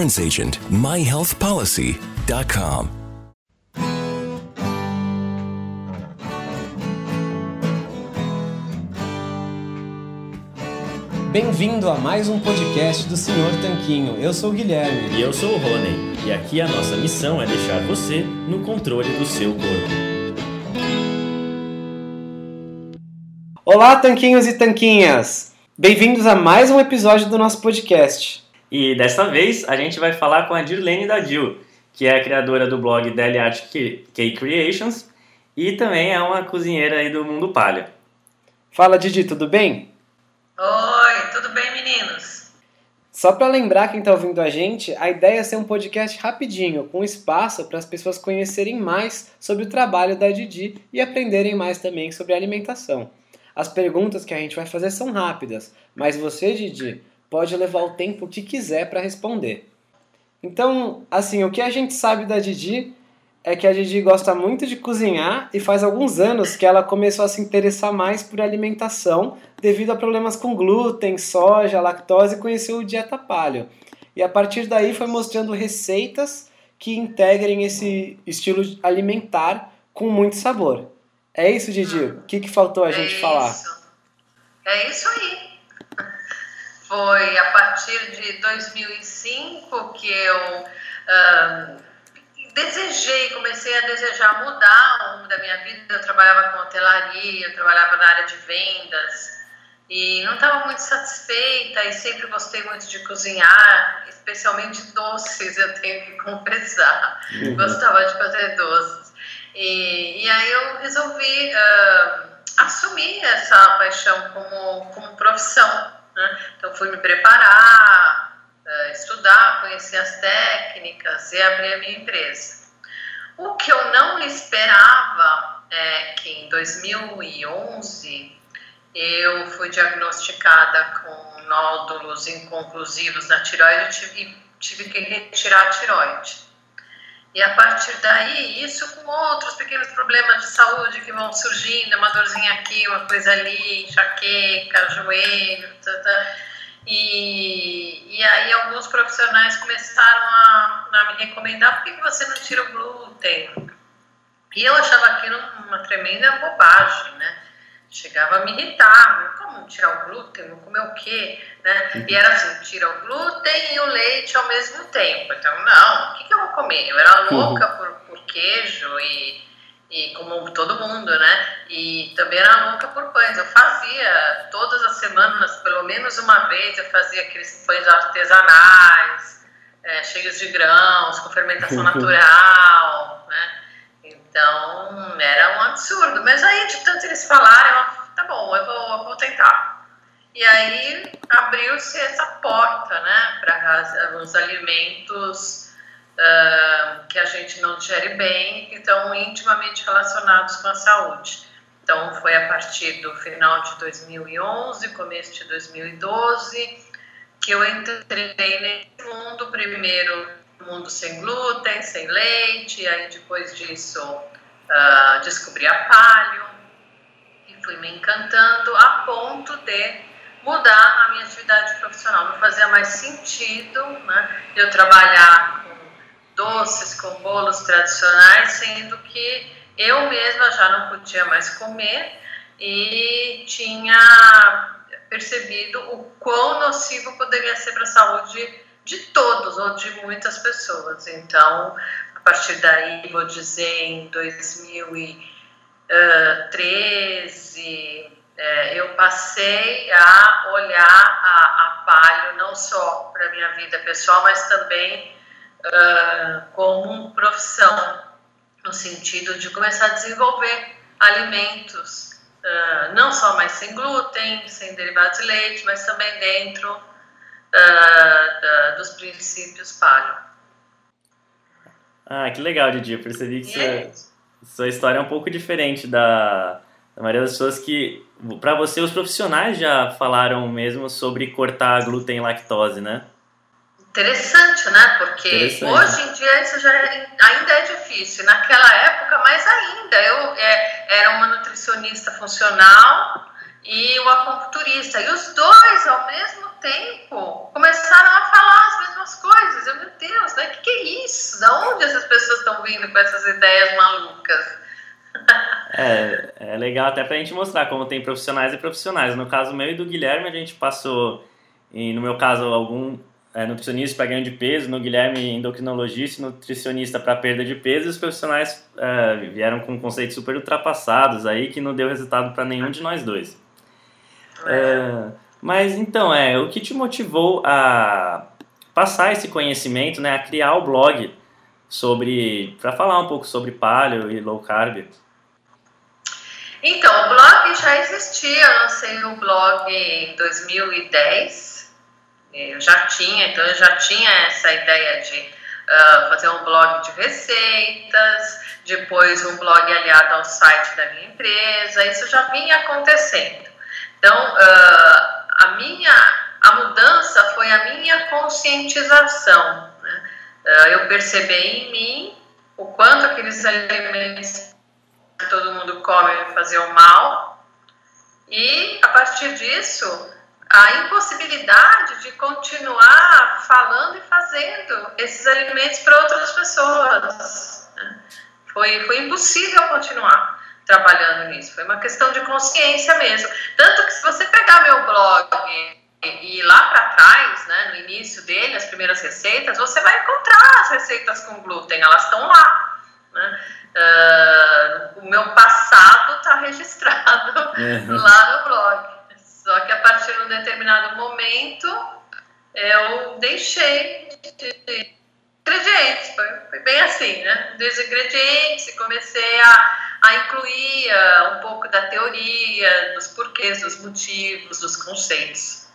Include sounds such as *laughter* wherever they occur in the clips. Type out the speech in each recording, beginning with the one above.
agent. myhealthpolicy.com. Bem-vindo a mais um podcast do Senhor Tanquinho. Eu sou o Guilherme. E eu sou o Rony. E aqui a nossa missão é deixar você no controle do seu corpo. Olá, tanquinhos e tanquinhas! Bem-vindos a mais um episódio do nosso podcast. E desta vez a gente vai falar com a Dirlene Dadil, que é a criadora do blog Daily Art Cake Creations e também é uma cozinheira aí do mundo palha. Fala, Didi, tudo bem? Oi, tudo bem, meninos? Só para lembrar quem está ouvindo a gente, a ideia é ser um podcast rapidinho, com espaço para as pessoas conhecerem mais sobre o trabalho da Didi e aprenderem mais também sobre alimentação. As perguntas que a gente vai fazer são rápidas, mas você, Didi, pode levar o tempo que quiser para responder. Então, assim, o que a gente sabe da Didi é que a Didi gosta muito de cozinhar e faz alguns anos que ela começou a se interessar mais por alimentação devido a problemas com glúten, soja, lactose e conheceu o dieta paleo. E a partir daí foi mostrando receitas que integrem esse estilo alimentar com muito sabor. É isso, Didi? O que, que faltou a é gente isso. falar? É isso aí. Foi a partir de 2005 que eu ah, desejei, comecei a desejar mudar o rumo da minha vida. Eu trabalhava com hotelaria, eu trabalhava na área de vendas e não estava muito satisfeita e sempre gostei muito de cozinhar, especialmente doces, eu tenho que confessar. Uhum. Gostava de fazer doces. E, e aí eu resolvi ah, assumir essa paixão como, como profissão. Né? Então fui me preparar, ah, estudar, conhecer as técnicas e abrir a minha empresa. O que eu não esperava é que em 2011 eu fui diagnosticada com nódulos inconclusivos na tiroide e tive que retirar a tiroide. E a partir daí, isso com outros pequenos problemas de saúde que vão surgindo, uma dorzinha aqui, uma coisa ali, enxaqueca, joelho, tá, tá. E, e aí alguns profissionais começaram a, a me recomendar por que você não tira o glúten? E eu achava aquilo uma tremenda bobagem, né? Chegava a me irritar, como tirar o glúten, vou comer o quê? Né? E era assim, tira o glúten e o leite ao mesmo tempo. Então, não, o que, que eu vou comer? Eu era louca por, por queijo e, e como todo mundo, né? E também era louca por pães. Eu fazia todas as semanas, pelo menos uma vez, eu fazia aqueles pães artesanais, é, cheios de grãos, com fermentação natural, né? Então, era um absurdo. Mas aí, de tanto eles falarem, eu, tá bom, eu vou, eu vou tentar. E aí, abriu-se essa porta, né, para os alimentos uh, que a gente não digere bem, que estão intimamente relacionados com a saúde. Então, foi a partir do final de 2011, começo de 2012, que eu entrei nesse mundo, primeiro mundo sem glúten, sem leite, aí depois disso uh, descobri a palio e fui me encantando a ponto de mudar a minha atividade profissional. Não fazia mais sentido né, eu trabalhar com doces, com bolos tradicionais, sendo que eu mesma já não podia mais comer e tinha percebido o quão nocivo poderia ser para a saúde de todos ou de muitas pessoas. Então, a partir daí, vou dizer, em 2013, é, eu passei a olhar a, a palio não só para a minha vida pessoal, mas também uh, como profissão, no sentido de começar a desenvolver alimentos, uh, não só mais sem glúten, sem derivados de leite, mas também dentro da, dos princípios paleo. Ah, que legal, Didi. Eu percebi que sua, sua história é um pouco diferente da, da maioria das pessoas que, para você, os profissionais já falaram mesmo sobre cortar glúten e lactose, né? Interessante, né? Porque Interessante. hoje em dia isso já é, ainda é difícil. Naquela época, mais ainda. Eu é, era uma nutricionista funcional e o acupunturista. E os dois, ao mesmo tempo, começaram a falar as mesmas coisas. Eu, meu Deus, né? Que, que é isso? Da onde essas pessoas estão vindo com essas ideias malucas? *laughs* É, é legal até pra gente mostrar como tem profissionais e profissionais. No caso meu e do Guilherme, a gente passou, e no meu caso, algum é, nutricionista para ganho de peso, no Guilherme endocrinologista, nutricionista para perda de peso, e os profissionais é, vieram com conceitos super ultrapassados aí que não deu resultado para nenhum de nós dois. É, mas então, é, o que te motivou a passar esse conhecimento, né, a criar o blog sobre, para falar um pouco sobre paleo e low carb? Então, o blog já existia, eu lancei o blog em 2010, eu já tinha, então eu já tinha essa ideia de uh, fazer um blog de receitas, depois um blog aliado ao site da minha empresa, isso já vinha acontecendo. Então, uh, a minha a mudança foi a minha conscientização. Né? Uh, eu percebi em mim o quanto aqueles alimentos que todo mundo come me faziam mal, e a partir disso a impossibilidade de continuar falando e fazendo esses alimentos para outras pessoas. Né? Foi, foi impossível continuar trabalhando nisso. Foi uma questão de consciência mesmo. Tanto que se você pegar meu blog e ir lá para trás, né, no início dele, as primeiras receitas, você vai encontrar as receitas com glúten, elas estão lá. Né? Uh, o meu passado está registrado uhum. *laughs* lá no blog. Só que a partir de um determinado momento eu deixei de ingredientes, foi, foi bem assim, né? Dos ingredientes e comecei a, a incluir uh, um pouco da teoria, dos porquês, dos motivos, dos conceitos.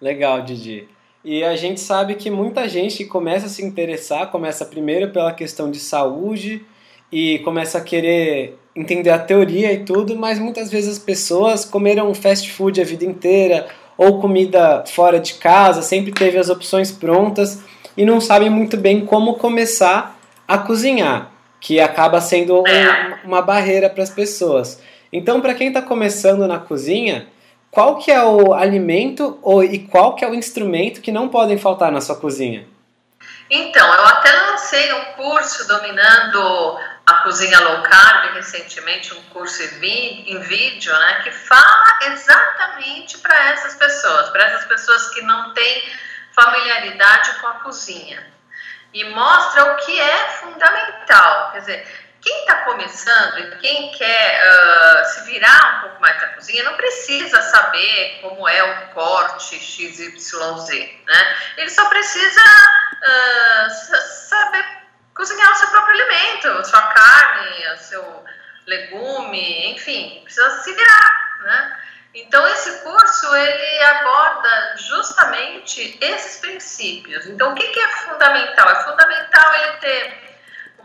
Legal, Didi. E a gente sabe que muita gente começa a se interessar, começa primeiro pela questão de saúde e começa a querer entender a teoria e tudo, mas muitas vezes as pessoas comeram fast food a vida inteira ou comida fora de casa, sempre teve as opções prontas e não sabem muito bem como começar a cozinhar, que acaba sendo um, uma barreira para as pessoas. Então, para quem está começando na cozinha, qual que é o alimento ou, e qual que é o instrumento que não podem faltar na sua cozinha? Então, eu até lancei um curso dominando a cozinha low carb recentemente, um curso em vídeo, né, que fala exatamente para essas pessoas, para essas pessoas que não têm familiaridade com a cozinha. E mostra o que é fundamental. Quer dizer, quem está começando e quem quer uh, se virar um pouco mais na cozinha não precisa saber como é o corte XYZ, né? Ele só precisa uh, saber cozinhar o seu próprio alimento, a sua carne, o seu legume, enfim, precisa se virar, né? Então esse curso ele aborda justamente esses princípios. Então o que, que é fundamental? É fundamental ele ter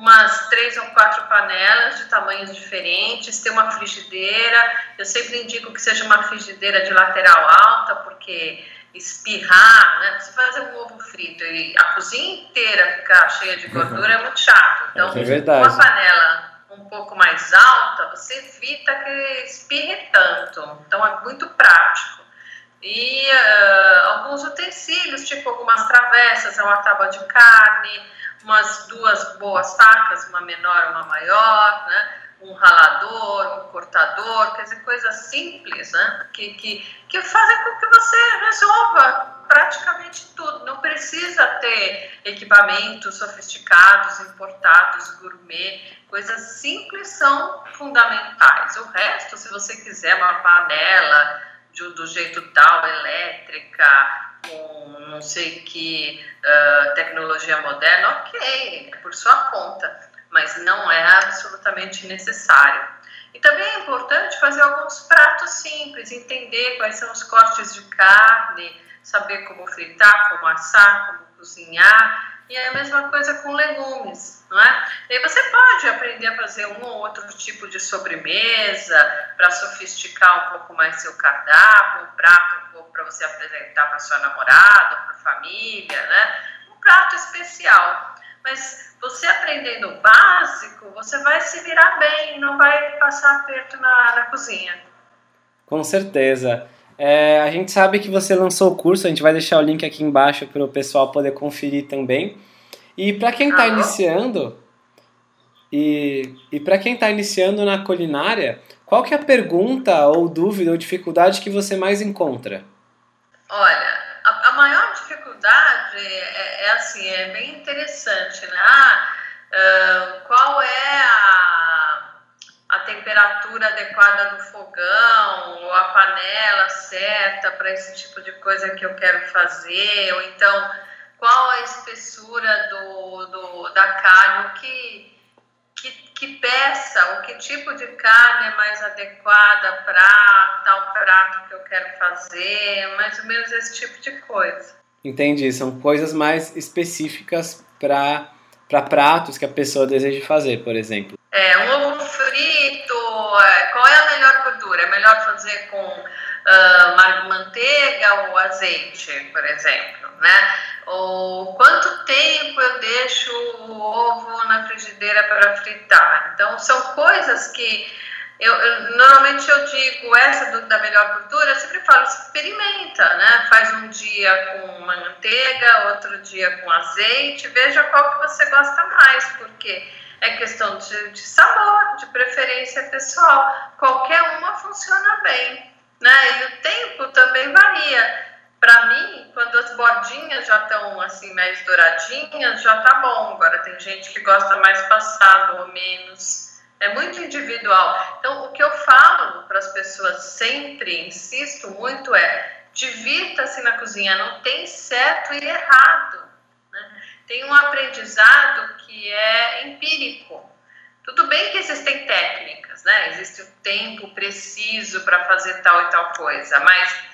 umas três ou quatro panelas de tamanhos diferentes, ter uma frigideira. Eu sempre indico que seja uma frigideira de lateral alta, porque espirrar, né? Você fazer um ovo frito e a cozinha inteira ficar cheia de gordura é muito chato. Então, é uma panela um pouco mais alta, você evita que espirre tanto. Então, é muito prático. E uh, alguns utensílios, tipo algumas travessas, uma tábua de carne, umas duas boas facas, uma menor, uma maior, né? um ralador, um cortador, quer dizer, coisas simples, né? Que, que, que fazem com que você resolva praticamente tudo. Não precisa ter equipamentos sofisticados, importados, gourmet. Coisas simples são fundamentais. O resto, se você quiser uma panela do, do jeito tal, elétrica, com não sei que uh, tecnologia moderna, ok, é por sua conta mas não é absolutamente necessário. E também é importante fazer alguns pratos simples, entender quais são os cortes de carne, saber como fritar, como assar, como cozinhar. E é a mesma coisa com legumes, não é? E você pode aprender a fazer um ou outro tipo de sobremesa para sofisticar um pouco mais seu cardápio, um prato para você apresentar para sua namorada, para família, né? Um prato especial. Mas você aprendendo o básico, você vai se virar bem, não vai passar aperto na, na cozinha. Com certeza. É, a gente sabe que você lançou o curso, a gente vai deixar o link aqui embaixo para o pessoal poder conferir também. E para quem está iniciando, e, e para quem está iniciando na culinária, qual que é a pergunta ou dúvida ou dificuldade que você mais encontra? Olha, a, a maior dificuldade é, é, assim, é bem interessante, né? Ah, uh, qual é a, a temperatura adequada do fogão, ou a panela certa para esse tipo de coisa que eu quero fazer, ou então qual a espessura do, do da carne, o que que, que peça, o que tipo de carne é mais adequada para tal prato que eu quero fazer, mais ou menos esse tipo de coisa. Entendi, são coisas mais específicas para para pratos que a pessoa deseja fazer, por exemplo. É, um ovo frito, qual é a melhor gordura? É melhor fazer com uh, manteiga ou azeite, por exemplo, né? Ou quanto tempo eu deixo o ovo na frigideira para fritar? Então, são coisas que eu, eu, normalmente eu digo essa do, da melhor cultura, eu sempre falo, experimenta, né? Faz um dia com manteiga, outro dia com azeite, veja qual que você gosta mais, porque é questão de, de sabor, de preferência pessoal. Qualquer uma funciona bem, né? E o tempo também varia. Para mim, quando as bordinhas já estão assim mais douradinhas, já tá bom. Agora tem gente que gosta mais passado ou menos. É muito individual. Então, o que eu falo para as pessoas sempre, insisto muito, é divirta-se na cozinha, não tem certo e errado. Né? Tem um aprendizado que é empírico. Tudo bem que existem técnicas, né? Existe o tempo preciso para fazer tal e tal coisa, mas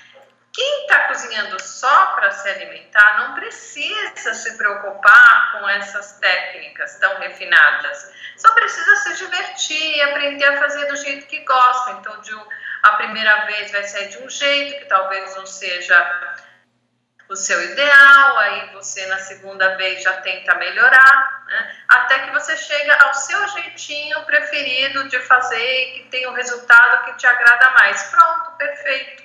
quem está cozinhando só para se alimentar não precisa se preocupar com essas técnicas tão refinadas. Só precisa se divertir e aprender a fazer do jeito que gosta. Então, de, a primeira vez vai ser de um jeito que talvez não seja o seu ideal, aí você na segunda vez já tenta melhorar, né? até que você chega ao seu jeitinho preferido de fazer que tem o um resultado que te agrada mais. Pronto, perfeito.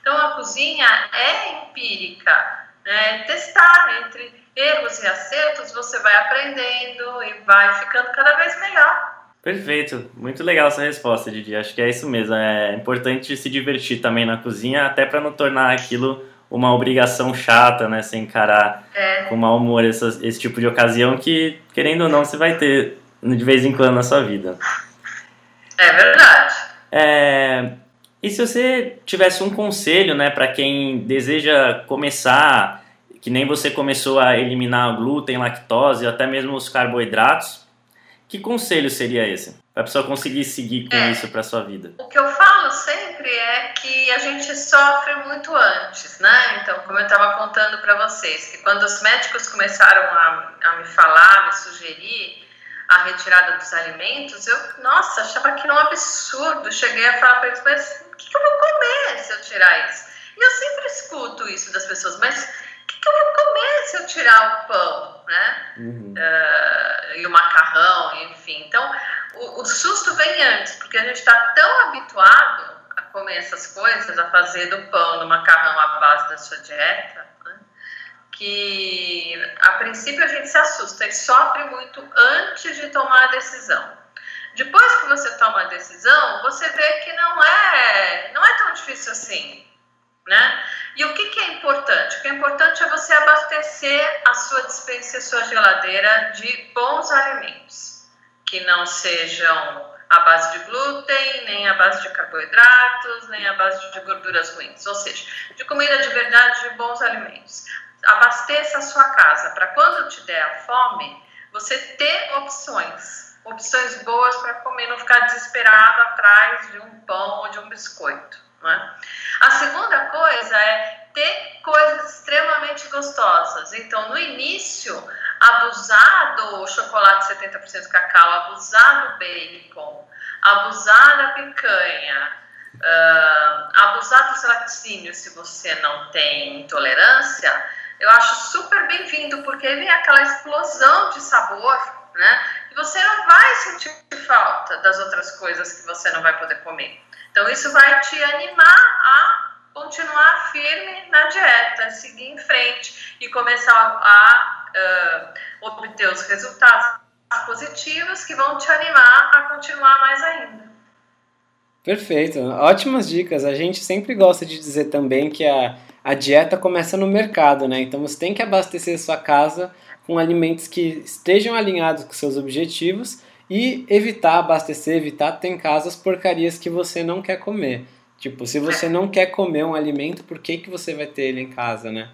Então a cozinha é empírica, né? testar entre erros e acertos, você vai aprendendo e vai ficando cada vez melhor. Perfeito, muito legal essa resposta, Didi. Acho que é isso mesmo. É importante se divertir também na cozinha, até para não tornar aquilo uma obrigação chata, né? Você encarar é. com mau humor essa, esse tipo de ocasião que, querendo ou não, você vai ter de vez em quando na sua vida. É verdade. É, e se você tivesse um conselho, né, para quem deseja começar, que nem você começou a eliminar o glúten, lactose, até mesmo os carboidratos, que conselho seria esse? Para a pessoa conseguir seguir com é, isso para sua vida. O que eu falo sempre é que a gente sofre muito antes, né? Então, como eu estava contando para vocês, que quando os médicos começaram a, a me falar, me sugerir, a retirada dos alimentos, eu, nossa, achava que era um absurdo. Cheguei a falar para eles, mas o que, que eu vou comer se eu tirar isso? E eu sempre escuto isso das pessoas, mas o que, que eu vou comer se eu tirar o pão, né? Uhum. Uh, e o macarrão, enfim. Então, o, o susto vem antes, porque a gente está tão habituado a comer essas coisas, a fazer do pão, do macarrão a base da sua dieta, que a princípio a gente se assusta e sofre muito antes de tomar a decisão. Depois que você toma a decisão, você vê que não é, não é tão difícil assim. Né? E o que, que, é importante? O que é importante é você abastecer a sua dispensa e a sua geladeira de bons alimentos, que não sejam à base de glúten, nem à base de carboidratos, nem à base de gorduras ruins, ou seja, de comida de verdade, de bons alimentos. Abasteça a sua casa para quando te der a fome, você ter opções, opções boas para comer, não ficar desesperado atrás de um pão ou de um biscoito. É? A segunda coisa é ter coisas extremamente gostosas. Então, no início, abusar do chocolate 70% cacau, abusar do bacon, abusar da picanha, uh, abusar dos laticínios se você não tem intolerância, eu acho super bem-vindo, porque vem aquela explosão de sabor, né? E você não vai sentir falta das outras coisas que você não vai poder comer. Então, isso vai te animar a continuar firme na dieta, seguir em frente e começar a uh, obter os resultados positivos que vão te animar a continuar mais ainda. Perfeito, ótimas dicas. A gente sempre gosta de dizer também que a, a dieta começa no mercado, né? Então você tem que abastecer sua casa com alimentos que estejam alinhados com seus objetivos e evitar abastecer, evitar ter em casa as porcarias que você não quer comer. Tipo, se você não quer comer um alimento, por que, que você vai ter ele em casa, né?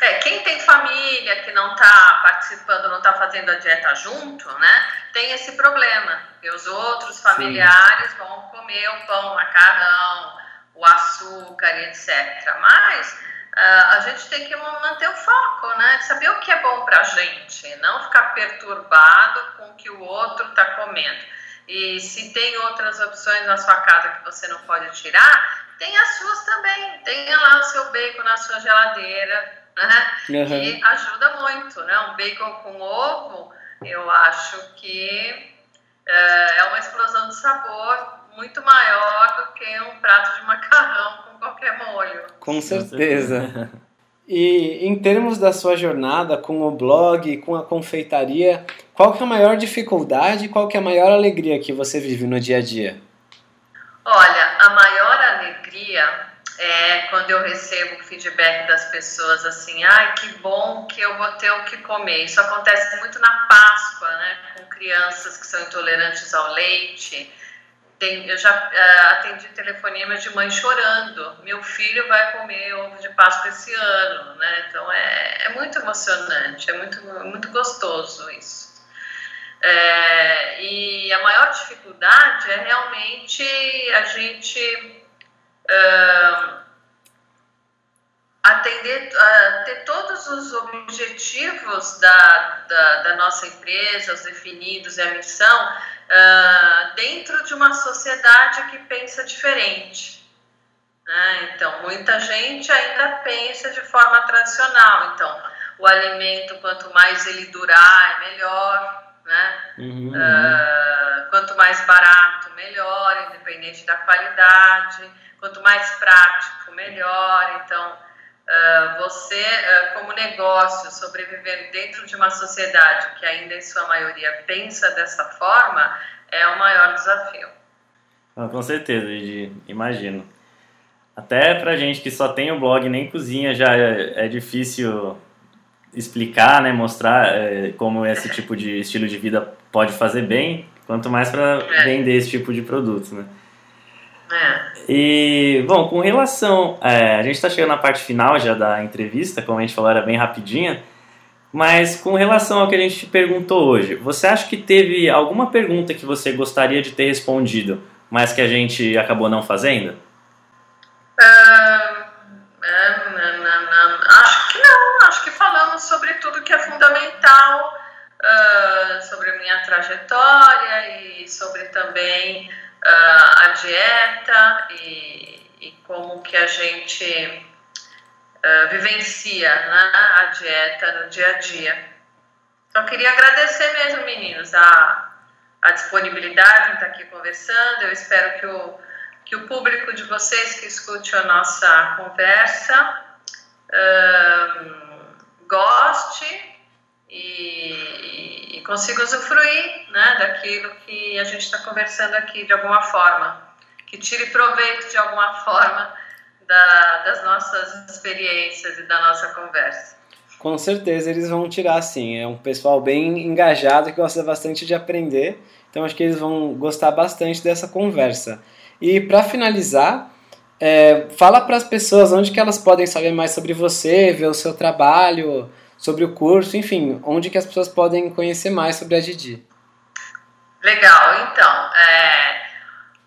É, quem tem família que não está participando, não está fazendo a dieta junto, né, tem esse problema. E os outros familiares Sim. vão comer o pão, o macarrão, o açúcar, etc. Mas uh, a gente tem que manter o foco, né, saber o que é bom para a gente, não ficar perturbado com o que o outro está comendo. E se tem outras opções na sua casa que você não pode tirar, tem as suas também. Tenha lá o seu bacon na sua geladeira, né? Uhum. E ajuda muito, né? Um bacon com ovo, eu acho que é, é uma explosão de sabor muito maior do que um prato de macarrão com qualquer molho. Com certeza. *laughs* E em termos da sua jornada com o blog, com a confeitaria, qual que é a maior dificuldade e qual que é a maior alegria que você vive no dia a dia? Olha, a maior alegria é quando eu recebo feedback das pessoas assim, ai, que bom que eu vou ter o que comer. Isso acontece muito na Páscoa, né, com crianças que são intolerantes ao leite. Tem, eu já uh, atendi telefonemas de mãe chorando, meu filho vai comer ovo de Páscoa esse ano, né? Então é, é muito emocionante, é muito, muito gostoso isso. É, e a maior dificuldade é realmente a gente uh, atender, uh, ter todos os objetivos da, da, da, nossa empresa, os definidos e a missão, uh, dentro de uma sociedade que pensa diferente. Né? Então, muita gente ainda pensa de forma tradicional. Então, o alimento, quanto mais ele durar, é melhor. Né? Uhum. Uh, quanto mais barato, melhor, independente da qualidade quanto mais prático, melhor. Então, uh, você, uh, como negócio, sobrevivendo dentro de uma sociedade que ainda em sua maioria pensa dessa forma, é o maior desafio. Ah, com certeza, Gigi, imagino. Até pra gente que só tem o blog nem cozinha já é, é difícil explicar, né, mostrar é, como esse tipo de estilo de vida pode fazer bem, quanto mais para é. vender esse tipo de produto, né? É. E, bom, com relação. É, a gente está chegando na parte final já da entrevista, como a gente falou, era bem rapidinha. Mas com relação ao que a gente te perguntou hoje, você acha que teve alguma pergunta que você gostaria de ter respondido, mas que a gente acabou não fazendo? Uh, acho que não, acho que falamos sobre tudo que é fundamental, uh, sobre a minha trajetória e sobre também uh, a dieta e, e, como que a gente uh, vivencia né, a dieta no dia a dia. Só queria agradecer mesmo, meninos, a, a disponibilidade em estar aqui conversando. Eu espero que o, que o público de vocês que escute a nossa conversa uh, goste e, e consiga usufruir né, daquilo que a gente está conversando aqui de alguma forma, que tire proveito de alguma *laughs* forma da, das nossas experiências e da nossa conversa. Com certeza eles vão tirar sim. É um pessoal bem engajado que gosta bastante de aprender. Então acho que eles vão gostar bastante dessa conversa. E para finalizar, é, fala para as pessoas onde que elas podem saber mais sobre você, ver o seu trabalho, sobre o curso, enfim, onde que as pessoas podem conhecer mais sobre a Didi. Legal, então, é,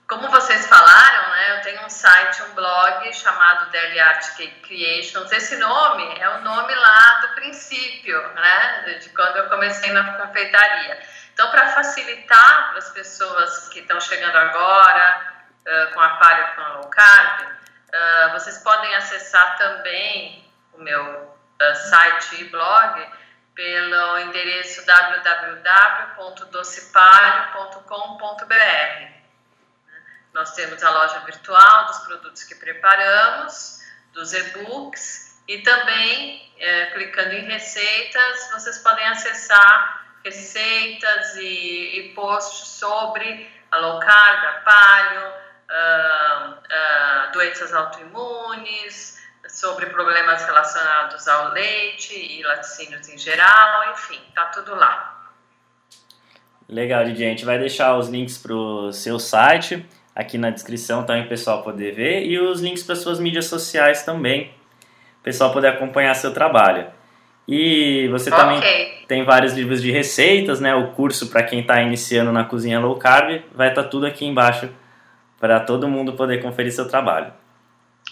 como vocês falaram, né, eu tenho um site, um blog chamado Daily Art Creations. Esse nome é o nome lá do princípio, né, de quando eu comecei na confeitaria. Então, para facilitar para as pessoas que estão chegando agora uh, com a palha com a low carb, uh, vocês podem acessar também o meu site e blog pelo endereço www.docipalho.com.br. Nós temos a loja virtual dos produtos que preparamos, dos e-books e também, é, clicando em receitas, vocês podem acessar receitas e, e posts sobre a low carb, a palho, uh, uh, doenças autoimunes, sobre problemas relacionados ao leite e laticínios em geral, enfim, tá tudo lá. Legal, Didi. A gente vai deixar os links para o seu site aqui na descrição também o pessoal poder ver e os links para suas mídias sociais também, o pessoal poder acompanhar seu trabalho. E você okay. também tem vários livros de receitas, né? O curso para quem está iniciando na cozinha low carb vai estar tá tudo aqui embaixo para todo mundo poder conferir seu trabalho.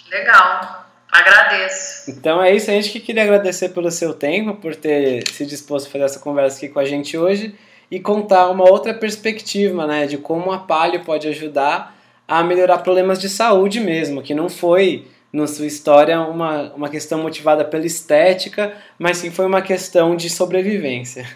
Legal. Agradeço. Então é isso, a gente que queria agradecer pelo seu tempo, por ter se disposto a fazer essa conversa aqui com a gente hoje e contar uma outra perspectiva, né, de como a palio pode ajudar a melhorar problemas de saúde mesmo, que não foi na sua história uma, uma questão motivada pela estética, mas sim foi uma questão de sobrevivência.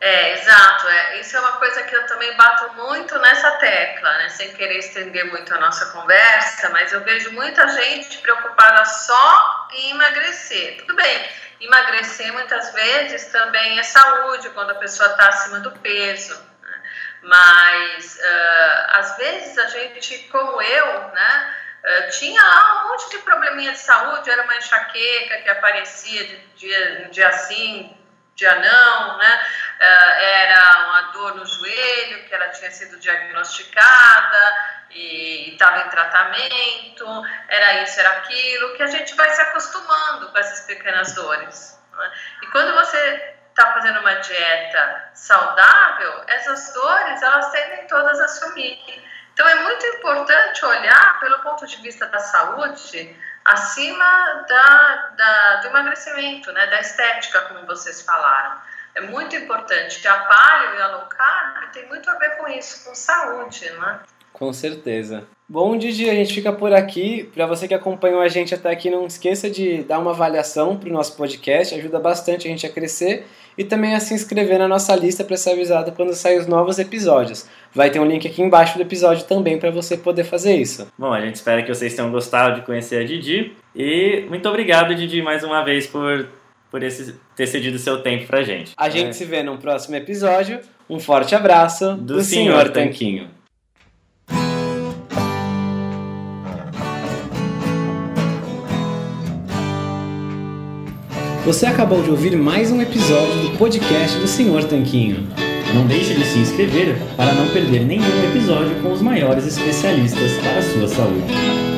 É, exato. É. Isso é uma coisa que eu também bato muito nessa tecla, né? Sem querer estender muito a nossa conversa, mas eu vejo muita gente preocupada só em emagrecer. Tudo bem, emagrecer muitas vezes também é saúde quando a pessoa está acima do peso. Né? Mas uh, às vezes a gente, como eu, né? Uh, tinha lá um monte de probleminha de saúde, era uma enxaqueca que aparecia de dia, dia sim, dia não, né? Uh, era uma dor no joelho, que ela tinha sido diagnosticada e estava em tratamento, era isso, era aquilo, que a gente vai se acostumando com essas pequenas dores. Né? E quando você está fazendo uma dieta saudável, essas dores elas tendem todas a sumir. Então é muito importante olhar pelo ponto de vista da saúde acima da, da, do emagrecimento, né, da estética, como vocês falaram. É muito importante. A paleo e a low carb tem muito a ver com isso, com saúde, né? Com certeza. Bom, Didi, a gente fica por aqui. Para você que acompanhou a gente até aqui, não esqueça de dar uma avaliação para o nosso podcast, ajuda bastante a gente a crescer e também a se inscrever na nossa lista para ser avisado quando sair os novos episódios. Vai ter um link aqui embaixo do episódio também para você poder fazer isso. Bom, a gente espera que vocês tenham gostado de conhecer a Didi e muito obrigado, Didi, mais uma vez por, por esse, ter cedido seu tempo para gente. A gente é. se vê no próximo episódio. Um forte abraço do, do Senhor Tanquinho. Você acabou de ouvir mais um episódio do podcast do Senhor Tanquinho. Não deixe de se inscrever para não perder nenhum episódio com os maiores especialistas para a sua saúde.